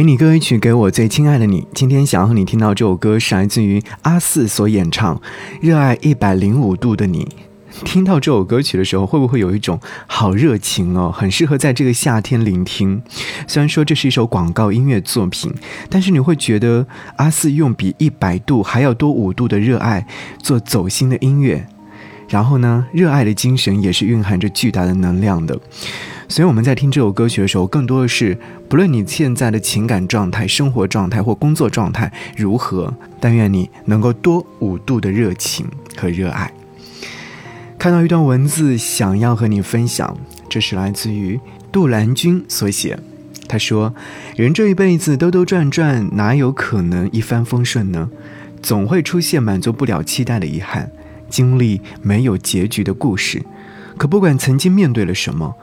给你歌一曲，给我最亲爱的你。今天想要和你听到这首歌，是来自于阿四所演唱《热爱一百零五度的你》。听到这首歌曲的时候，会不会有一种好热情哦？很适合在这个夏天聆听。虽然说这是一首广告音乐作品，但是你会觉得阿四用比一百度还要多五度的热爱做走心的音乐，然后呢，热爱的精神也是蕴含着巨大的能量的。所以我们在听这首歌曲的时候，更多的是不论你现在的情感状态、生活状态或工作状态如何，但愿你能够多五度的热情和热爱。看到一段文字，想要和你分享，这是来自于杜兰君所写。他说：“人这一辈子兜兜转转，哪有可能一帆风顺呢？总会出现满足不了期待的遗憾，经历没有结局的故事。可不管曾经面对了什么。”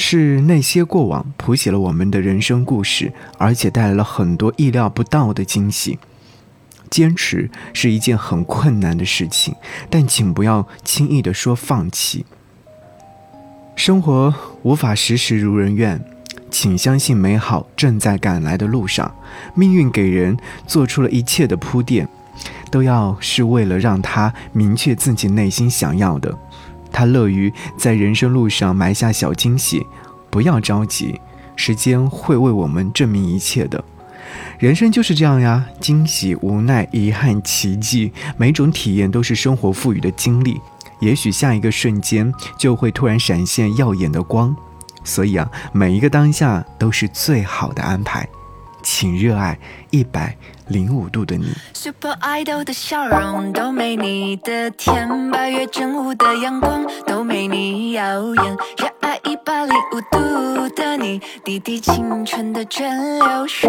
是那些过往谱写了我们的人生故事，而且带来了很多意料不到的惊喜。坚持是一件很困难的事情，但请不要轻易的说放弃。生活无法时时如人愿，请相信美好正在赶来的路上。命运给人做出了一切的铺垫，都要是为了让他明确自己内心想要的。他乐于在人生路上埋下小惊喜，不要着急，时间会为我们证明一切的。人生就是这样呀，惊喜、无奈、遗憾、奇迹，每种体验都是生活赋予的经历。也许下一个瞬间就会突然闪现耀眼的光，所以啊，每一个当下都是最好的安排。请热爱一百零五度的你。Super Idol 的笑容都没你的甜，八月正午的阳光都没你耀眼。热爱一百零五度的你，滴滴清纯的蒸馏水。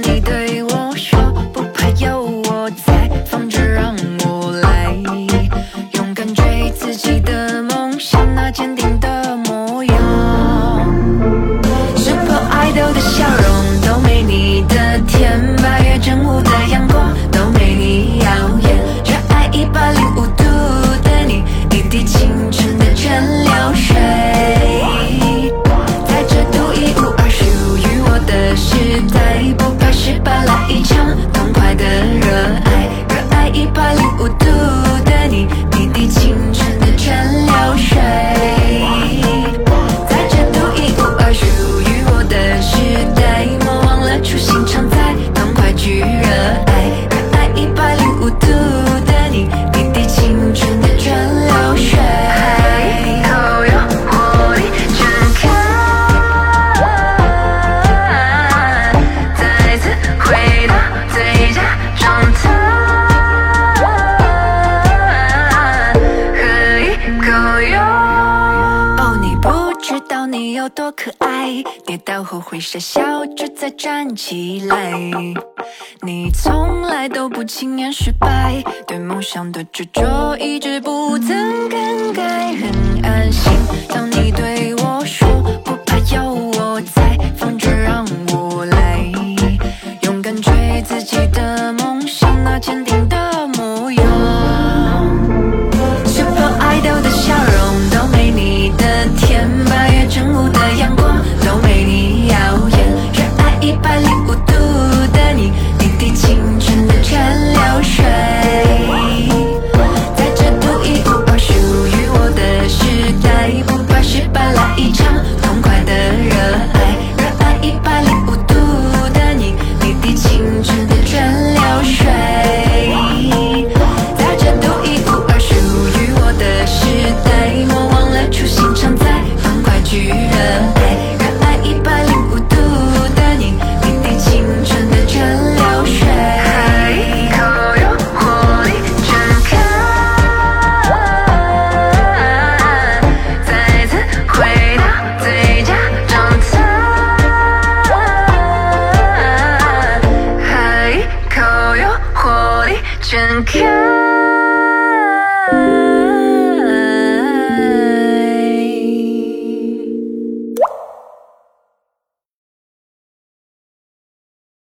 有多可爱跌倒后会傻笑着再站起来。你从来都不轻言失败对梦想的执着一直不曾更改很安心。当你对我说不怕有我在放着让我来。勇敢追自己